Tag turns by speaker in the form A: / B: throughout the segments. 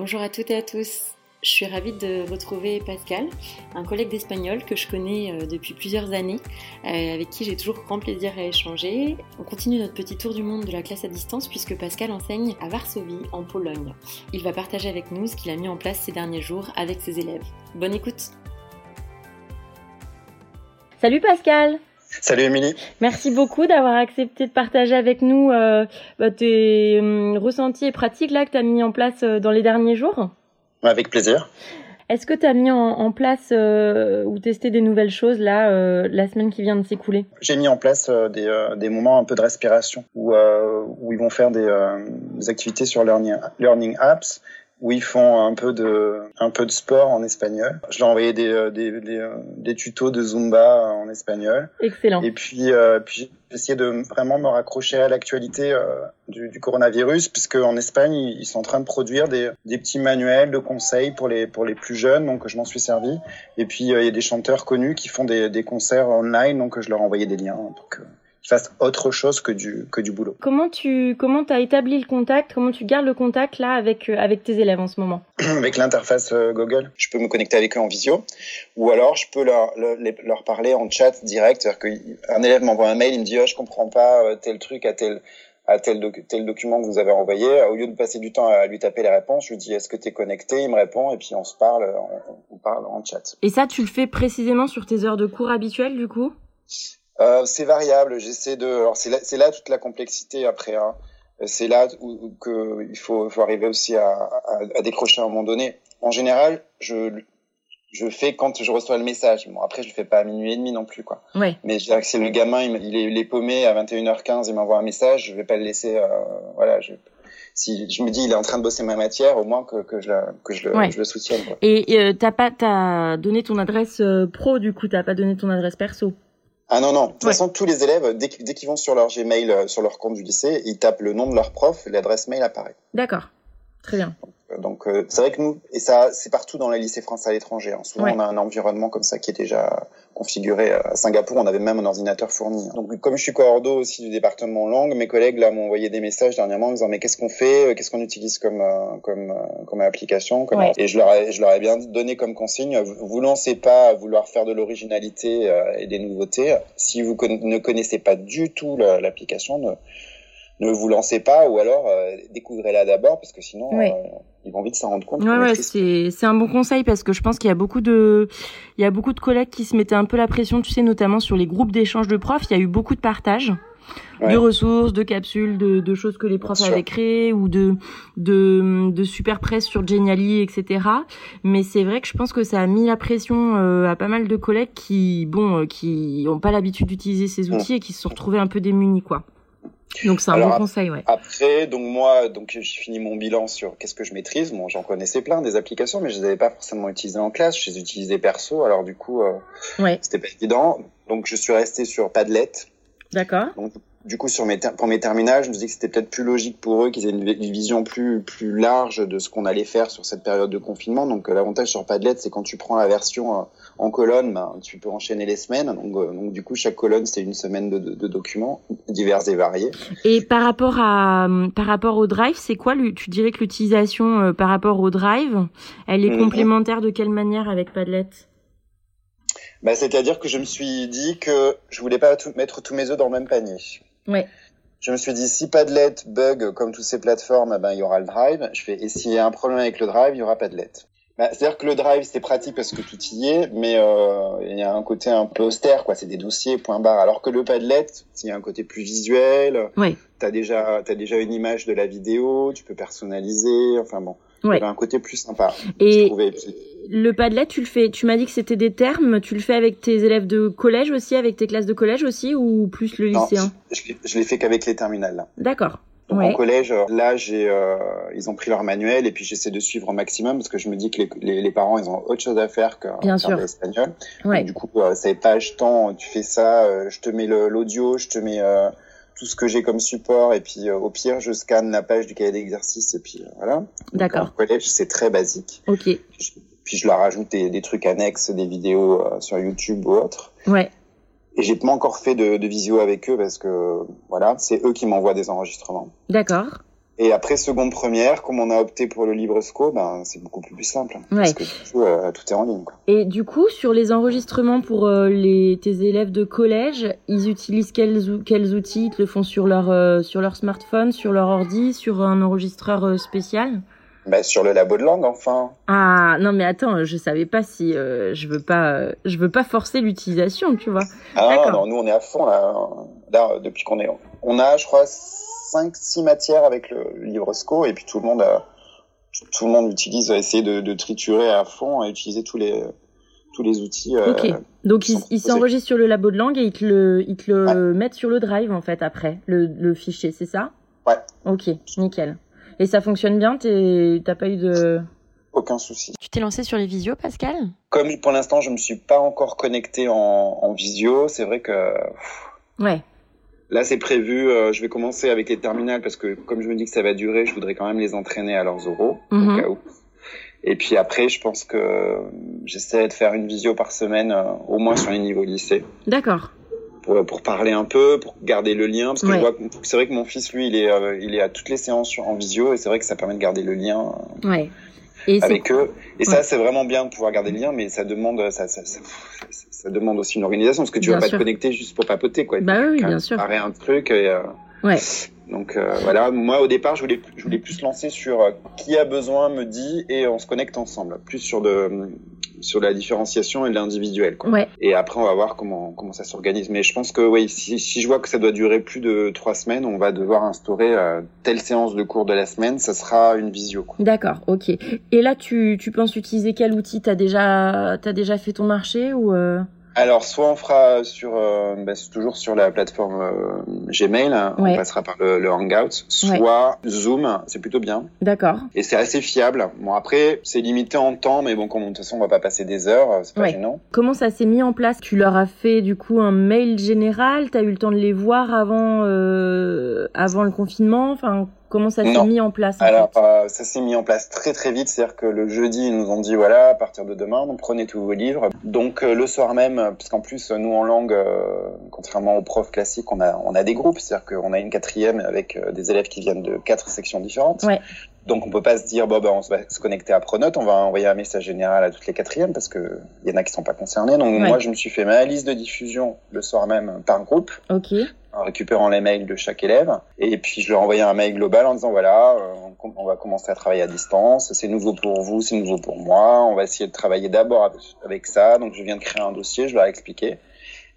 A: Bonjour à toutes et à tous. Je suis ravie de retrouver Pascal, un collègue d'espagnol que je connais euh, depuis plusieurs années, euh, avec qui j'ai toujours grand plaisir à échanger. On continue notre petit tour du monde de la classe à distance puisque Pascal enseigne à Varsovie, en Pologne. Il va partager avec nous ce qu'il a mis en place ces derniers jours avec ses élèves. Bonne écoute Salut Pascal
B: Salut Émilie.
A: Merci beaucoup d'avoir accepté de partager avec nous euh, bah, tes euh, ressentis et pratiques là que tu as mis en place euh, dans les derniers jours.
B: Avec plaisir.
A: Est-ce que tu as mis en, place ou testé des nouvelles choses là la semaine qui vient de s'écouler?
B: J'ai mis en place des, des, moments un peu de respiration où, où ils vont faire des, des activités sur Learning, learning Apps où ils font un peu de un peu de sport en espagnol. Je leur ai envoyé des euh, des, des, euh, des tutos de zumba en espagnol.
A: Excellent.
B: Et puis euh, puis j'ai essayé de vraiment me raccrocher à l'actualité euh, du, du, coronavirus puisque en Espagne ils sont en train de produire des, des petits manuels de conseils pour les pour les plus jeunes donc je m'en suis servi. Et puis il y a des chanteurs connus qui font des, des concerts online donc je leur ai envoyé des liens donc fasse autre chose que du que du boulot.
A: Comment tu comment as établi le contact Comment tu gardes le contact là avec euh, avec tes élèves en ce moment?
B: Avec l'interface euh, Google, je peux me connecter avec eux en visio, ou alors je peux leur leur, parler en chat direct. C'est-à-dire qu'un élève m'envoie un mail, il me dit oh je comprends pas euh, tel truc à tel à tel, tel document que vous avez envoyé. Au lieu de passer du temps à lui taper les réponses, je lui dis est-ce que tu es connecté? Il me répond et puis on se parle, on, on parle en chat.
A: Et ça, tu le fais précisément sur tes heures de cours habituelles du coup?
B: Euh, c'est variable. J'essaie de. Alors c'est là, c'est là toute la complexité après. Hein. C'est là où, que il faut, faut arriver aussi à, à, à, décrocher à un moment donné. En général, je je fais quand je reçois le message. Bon après, je le fais pas à minuit et demi non plus quoi.
A: Ouais.
B: Mais je dirais que c'est le gamin, il, il, est, il, est, paumé à 21h15, il m'envoie un message, je vais pas le laisser. Euh, voilà. Je, si je me dis il est en train de bosser ma matière, au moins que, que je, la, que je, le, je le soutienne. Quoi.
A: Et euh, t'as pas t'as donné ton adresse euh, pro du coup, t'as pas donné ton adresse perso?
B: Ah non, non. De toute façon, tous les élèves, dès, qu'ils vont sur leur Gmail, euh, sur leur compte du lycée, ils tapent le nom de leur prof, l'adresse mail apparaît.
A: D'accord. Très bien.
B: Donc, euh, c'est vrai que nous, et ça, c'est partout dans les lycées français à l'étranger. Hein. Souvent, on a un environnement comme ça qui est déjà configuré. À Singapour, on avait même un ordinateur fourni. Donc, comme je suis coordo aussi du département langue, mes collègues là m'ont envoyé des messages dernièrement en me disant mais qu'est-ce qu'on fait, euh, qu'est-ce qu'on utilise comme euh, comme comme application, comme... et je leur ai, je leur ai bien donné comme consigne vous, vous lancez pas à vouloir faire de l'originalité et des nouveautés si vous ne connaissez pas du tout l'application. Ne, ne vous lancez pas ou alors découvrez-la d'abord parce que sinon ils vont vite s'en rendre compte.
A: Ouais, ouais c'est c'est un bon conseil parce que je pense qu'il y a beaucoup de il y a beaucoup de collègues qui se mettaient un peu la pression, tu sais, notamment sur les groupes d'échange de profs. Il y a eu beaucoup de partage. de ressources, de capsules, de, de choses que les profs avaient créées ou de, de, de super presse sur Geniali, etc. Mais c'est vrai que je pense que ça a mis la pression euh, à pas mal de collègues qui, bon, euh, qui ont pas l'habitude d'utiliser ces outils et qui se sont retrouvés un peu démunis, quoi. Donc c'est un bon conseil, ouais.
B: Après, donc moi, donc j'ai fini mon bilan sur qu'est-ce que je maîtrise. Bon, j'en connaissais plein des applications, mais je les avais pas forcément utilisées en classe. Je les utilisais perso, alors du coup, euh,
A: ouais.
B: c'était pas évident. Donc je suis resté sur Padlet.
A: D'accord.
B: Donc du coup, sur mes pour mes terminales, je me disais que c'était peut-être plus logique pour eux qu'ils aient une, vision plus plus large de ce qu'on allait faire sur cette période de confinement. Donc euh, l'avantage sur Padlet, c'est quand tu prends la version euh, en colonne, ben, tu peux enchaîner les semaines. Donc, euh, donc du coup, chaque colonne, c'est une semaine de, de, de, documents divers et variés.
A: Et par rapport à par rapport au Drive, c'est quoi Tu dirais que l'utilisation par rapport au Drive, elle est mhm. complémentaire de quelle manière avec Padlet?
B: Bah, C'est-à-dire que je me suis dit que je voulais pas tout, mettre tous mes œufs dans le même panier.
A: Ouais.
B: Je me suis dit, si Padlet bug comme toutes ces plateformes, eh ben, il y aura le Drive. Je fais, et s'il y a un problème avec le Drive, il y aura Padlet. Bah, C'est-à-dire que le Drive, c'est pratique parce que tout y est, mais euh, il y a un côté un peu austère, quoi. C'est des dossiers, point barre. Alors que le Padlet, il y a un côté plus visuel.
A: Oui.
B: T'as déjà, as déjà une image de la vidéo, tu peux personnaliser. Enfin bon. Ouais. Y a un côté plus sympa.
A: Et le Padlet, tu le fais, tu m'as dit que c'était des termes, tu le fais avec tes élèves de collège aussi, avec tes classes de collège aussi, ou plus le lycéen
B: Non, je, je l'ai fait qu'avec les terminales.
A: D'accord.
B: Ouais. En collège, là, j'ai, euh, ils ont pris leur manuel et puis j'essaie de suivre au maximum parce que je me dis que les, les, les parents, ils ont autre chose à faire que
A: Bien
B: faire
A: l'espagnol.
B: Ouais. Du coup, euh, ça est pas achetant. Tu fais ça, euh, je te mets l'audio, je te mets euh, tout ce que j'ai comme support et puis euh, au pire, je scanne la page du cahier d'exercice et puis euh, voilà.
A: D'accord.
B: En collège, c'est très basique.
A: Ok.
B: Je, puis je leur ajoute des, des trucs annexes, des vidéos euh, sur YouTube ou autre.
A: Ouais.
B: Et j'ai pas encore fait de, de visio avec eux parce que voilà, c'est eux qui m'envoient des enregistrements.
A: D'accord.
B: Et après seconde première, comme on a opté pour le LibreSco, ben c'est beaucoup plus simple hein, parce que tout, euh, tout, est en ligne. Quoi.
A: Et du coup, sur les enregistrements pour euh, les tes élèves de collège, ils utilisent quels quels outils? Ils le font sur leur euh, sur leur smartphone, sur leur ordi, sur un enregistreur spécial?
B: Bah, sur le labo de langue, enfin.
A: Ah non mais attends, je savais pas si je veux pas je veux pas forcer l'utilisation, tu vois.
B: Ah non, nous on est à fond là, là depuis qu'on est on a je crois 5 six matières avec le livre SCO et puis tout le monde a, tout le monde utilise essayer de, de, triturer à fond et utiliser tous les tous les outils.
A: Euh, ok. Donc ils s'enregistrent sur le labo de langue et ils te le ils te le mettent sur le drive en fait après le, le fichier, c'est ça?
B: Ouais.
A: Ok, nickel. Et ça fonctionne bien T'as pas eu de
B: aucun souci.
A: Tu t'es lancé sur les visios, Pascal?
B: Comme pour l'instant, je me suis pas encore connecté en, en visio, c'est vrai que.
A: Ouais.
B: Là, c'est prévu. Euh, je vais commencer avec les terminales parce que comme je me dis que ça va durer, je voudrais quand même les entraîner à leurs oraux au mhm. cas où. Et puis après, je pense que j'essaie de faire une visio par semaine, euh, au moins sur les niveaux lycée.
A: D'accord.
B: Pour, pour parler un peu, pour garder le lien, parce que je vois que c'est vrai que mon fils, lui, il est, euh, il est à toutes les séances en visio, et c'est vrai que ça permet de garder le lien.
A: Ouais.
B: Et avec eux. Et ça, c'est vraiment bien de pouvoir garder le lien, mais ça demande, ça, ça, ça, ça demande aussi une organisation, parce que tu vas pas te connecter juste pour papoter, quoi.
A: Bah oui, bien sûr.
B: Préparer un truc. Et, euh...
A: ouais.
B: Donc euh, voilà, moi au départ, je voulais, je voulais plus lancer sur euh, qui a besoin me dit et on se connecte ensemble, plus sur de sur la différenciation et l'individuel.
A: Ouais.
B: Et après, on va voir comment comment ça s'organise. Mais je pense que oui, si, si je vois que ça doit durer plus de trois semaines, on va devoir instaurer euh, telle séance de cours de la semaine. Ça sera une visio.
A: D'accord, ok. Et là, tu tu penses utiliser quel outil? T'as déjà t'as déjà fait ton marché ou euh?
B: Alors, soit on fera sur, euh, bah, toujours sur la plateforme euh, Gmail, on passera par le, le Hangout, soit Zoom, c'est plutôt bien.
A: D'accord.
B: Et c'est assez fiable. Bon, après, c'est limité en temps, mais bon, comme de toute façon, on va pas passer des heures, c'est pas gênant.
A: Comment ça s'est mis en place? Tu leur as fait du coup un mail général? T'as eu le temps de les voir avant, euh, avant le confinement? Enfin, Comment ça s'est mis en place
B: Alors, euh, ça s'est mis en place très très vite. C'est-à-dire que le jeudi, ils nous ont dit voilà, à partir de demain, donc prenez tous vos livres. Donc euh, le soir même, parce qu'en plus nous en langue, euh, contrairement aux profs classiques, on a on a des groupes. C'est-à-dire qu'on a une quatrième avec des élèves qui viennent de quatre sections différentes.
A: Ouais.
B: Donc on peut pas se dire bon ben on va se connecter à Pronote, on va envoyer un message général à toutes les quatrièmes parce que il y en a qui sont pas concernés. Donc moi je me suis fait ma liste de diffusion le soir même par groupe.
A: Ok
B: en récupérant les mails de chaque élève. Et puis je leur envoyais un mail global en disant voilà, euh, on va commencer à travailler à distance, c'est nouveau pour vous, c'est nouveau pour moi, on va essayer de travailler d'abord avec ça. Donc je viens de créer un dossier, je leur ai expliqué.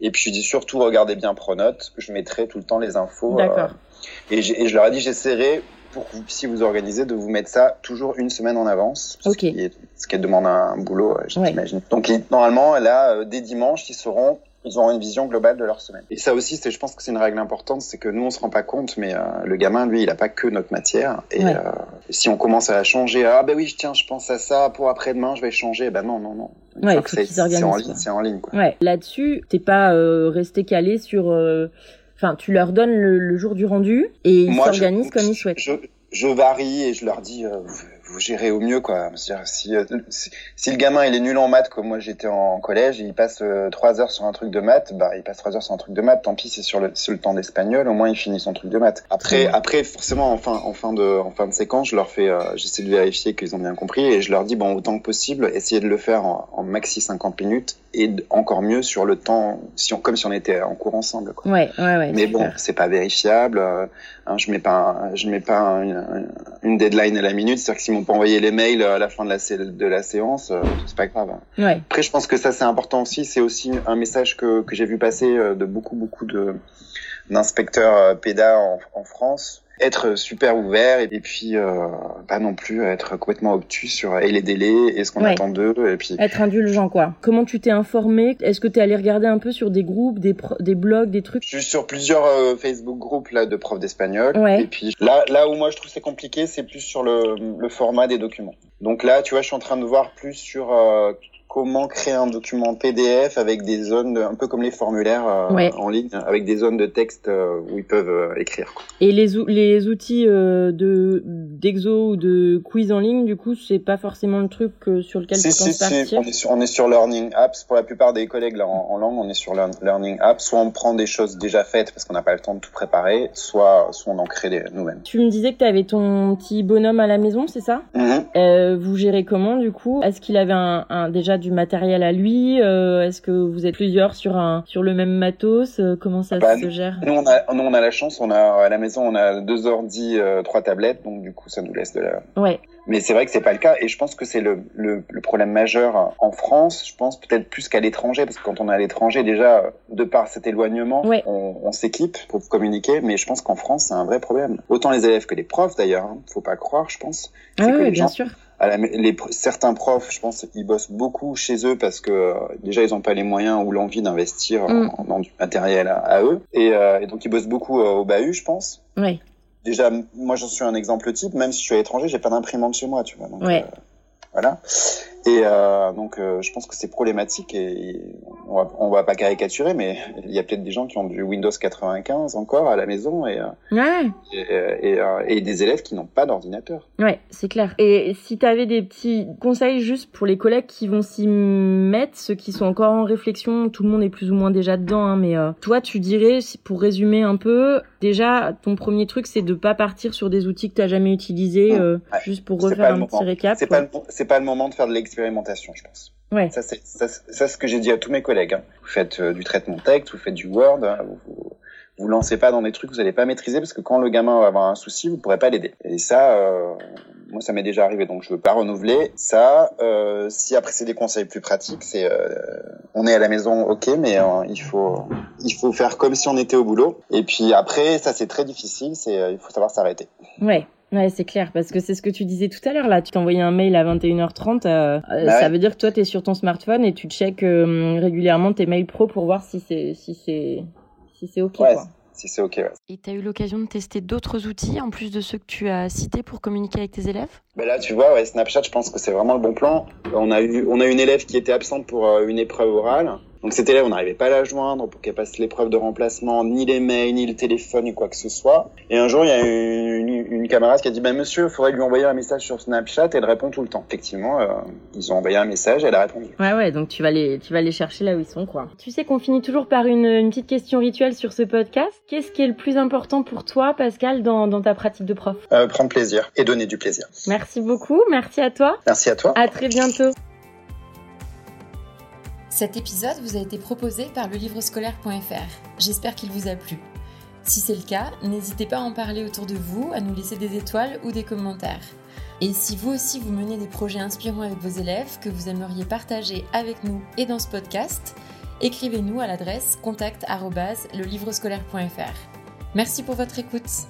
B: Et puis je dis surtout regardez bien Pronote, je mettrai tout le temps les infos.
A: D'accord.
B: Euh, et, et, je leur ai dit j'essaierai pour que vous puissiez vous organiser de vous mettre ça toujours une semaine en avance.
A: Ce,
B: qui, est, ce qui demande un boulot, euh, j'imagine. Donc normalement là, dès dimanche, ils seront ils auront une vision globale de leur semaine. Et ça aussi, c'est, je pense que c'est une règle importante, c'est que nous, on se rend pas compte, mais euh, le gamin, lui, il a pas que notre matière. Et, euh, si on commence à la changer, ah ben oui, tiens, je pense à ça, pour après-demain, je vais changer. Ben non, non, non.
A: Ouais, c'est,
B: en ligne, c'est en ligne. Quoi.
A: Ouais. Là-dessus, t'es pas euh, resté calé sur. Euh, enfin, tu leur donnes le, jour du rendu et ils s'organisent comme ils souhaitent.
B: Je, je, varie et je leur dis vous gérez au mieux quoi. Euh, si, si, le gamin il est nul en maths comme moi j'étais en collège, il passe euh, trois heures sur un truc de maths, bah il passe trois heures sur un truc de maths. Tant pis c'est sur le, le temps d'espagnol, au moins il finit son truc de maths. Après après forcément en fin en fin de en fin de séquence, je leur fais euh, j'essaie de vérifier qu'ils ont bien compris et je leur dis bon autant que possible essayez de le faire en, en maxi 50 minutes et encore mieux sur le temps si on comme si on était en cours ensemble quoi.
A: Ouais ouais ouais.
B: Mais bon c'est pas vérifiable. Hein, je mets pas je mets pas une, une deadline à la minute, c'est-à-dire que si mon pour envoyer les mails à la fin de la, de la séance, euh, c'est pas grave.
A: Ouais.
B: Après, je pense que ça c'est important aussi. C'est aussi un message que, que j'ai vu passer euh, de beaucoup beaucoup de d'inspecteurs euh, PEDA en, en France être super ouvert et, puis euh, pas non plus être complètement obtus sur et les délais et ce qu'on attend d'eux et puis
A: être indulgent quoi. Comment tu t'es informé? Est-ce que tu es allé regarder un peu sur des groupes, des des blogs, des trucs?
B: Je suis sur plusieurs euh, Facebook groupes là de profs d'espagnol
A: ouais.
B: et puis là là où moi je trouve c'est compliqué, c'est plus sur le, le format des documents. Donc là, tu vois, je suis en train de voir plus sur euh, comment créer un document PDF avec des zones, un peu comme les formulaires euh, en ligne, avec des zones de texte euh, où ils peuvent euh, écrire.
A: Et les, les outils de d'exo ou de quiz en ligne, du coup, c'est pas forcément le truc sur lequel tu penses partir.
B: On est sur, on est sur Learning Apps. Pour la plupart des collègues là, en, langue, on est sur Learning Apps. Soit on prend des choses déjà faites parce qu'on n'a pas le temps de tout préparer, soit, soit on en crée des nouvelles.
A: Tu me disais que tu avais ton petit bonhomme à la maison, c'est ça?
B: Mm-hmm.
A: Vous gérez comment, du coup? Est-ce qu'il avait un, un déjà du matériel à lui euh, Est-ce que vous êtes plusieurs sur un sur le même matos euh, Comment ça bah, se gère?
B: nous on, a, nous on a la chance, on a à la maison on a deux ordi, euh, trois tablettes, donc du coup ça nous laisse de la.
A: Ouais.
B: Mais c'est vrai que c'est pas le cas et je pense que c'est le, le, le, problème majeur en France. Je pense peut-être plus qu'à l'étranger parce que quand on est à l'étranger déjà de par cet éloignement, on, on s'équipe pour communiquer. Mais je pense qu'en France c'est un vrai problème. Autant les élèves que les profs d'ailleurs. Hein, faut pas croire, je pense.
A: Ah oui, bien sûr
B: les, certains profs, je pense, ils bossent beaucoup chez eux parce que euh, déjà ils n'ont pas les moyens ou l'envie d'investir mm. dans du matériel à, eux, euh, et, donc ils bossent beaucoup euh, au bahut, je pense.
A: Oui.
B: Déjà, moi j'en suis un exemple type. Même si je suis à l'étranger, j'ai pas d'imprimante chez moi, tu vois. Donc, voilà. Et euh, donc, euh, je pense que c'est problématique et on va, on va pas caricaturer, mais il y a peut-être des gens qui ont du Windows 95 encore à la maison et,
A: ouais.
B: et, et, des élèves qui n'ont pas d'ordinateur.
A: Ouais, c'est clair. Et si tu avais des petits conseils juste pour les collègues qui vont s'y mettre, ceux qui sont encore en réflexion, tout le monde est plus ou moins déjà dedans, hein, mais euh, toi, tu dirais, pour résumer un peu, déjà, ton premier truc, c'est de pas partir sur des outils que tu jamais utilisés, juste pour refaire un petit récap.
B: C'est pas, pas le moment de faire de l'expérimentation, je pense.
A: Ouais.
B: Ça, c'est ce que j'ai dit à tous mes collègues. Hein. Vous faites euh, du traitement texte, vous faites du Word, hein, vous, vous, vous, lancez pas dans des trucs que vous n'allez pas maîtriser parce que quand le gamin va avoir un souci, vous pourrez pas l'aider. Et ça, euh, moi, ça m'est déjà arrivé, donc je veux pas renouveler. Ça, euh, si après c'est des conseils plus pratiques, c'est on est à la maison, ok, mais il faut il faut faire comme si on était au boulot. Et puis après, ça c'est très difficile, c'est il faut savoir s'arrêter.
A: Ouais. Ouais, c'est clair, parce que c'est ce que tu disais tout à l'heure, là. Tu t'envoyais un mail à 21h30, euh, euh, bah ça veut dire que toi, tu es sur ton smartphone et tu checkes euh, régulièrement tes mails pro pour voir si c'est si c'est si c'est OK,
B: ouais, Si c'est OK, ouais.
A: Et tu as eu l'occasion de tester d'autres outils, en plus de ceux que tu as cités, pour communiquer avec tes élèves?
B: Bah Là, tu vois, ouais, Snapchat, je pense que c'est vraiment le bon plan. On a, eu, on a une élève qui était absente pour une épreuve orale. Donc cette élève, on n'arrivait pas à la joindre pour qu'elle passe l'épreuve de remplacement, ni les mails, ni le téléphone, ni quoi que ce soit. Et un jour, il y a une, une, camarade qui a dit, ben monsieur, il faudrait lui envoyer un message sur Snapchat et elle répond tout le temps. Effectivement, euh, ils ont envoyé un message et elle a répondu.
A: Ouais, ouais, donc tu vas les, tu vas les chercher là où ils sont, quoi. Tu sais qu'on finit toujours par une, une petite question rituelle sur ce podcast. Qu'est-ce qui est le plus important pour toi, Pascal, dans, dans ta pratique de prof?
B: Euh, Prendre plaisir et donner du plaisir.
A: Merci beaucoup, merci à toi.
B: Merci à toi.
A: À très bientôt.
C: Cet épisode vous a été proposé par le livrescolaire.fr. J'espère qu'il vous a plu. Si c'est le cas, n'hésitez pas à en parler autour de vous, à nous laisser des étoiles ou des commentaires. Et si vous aussi vous menez des projets inspirants avec vos élèves que vous aimeriez partager avec nous et dans ce podcast, écrivez-nous à l'adresse contact@lelivrescolaire.fr. Merci pour votre écoute.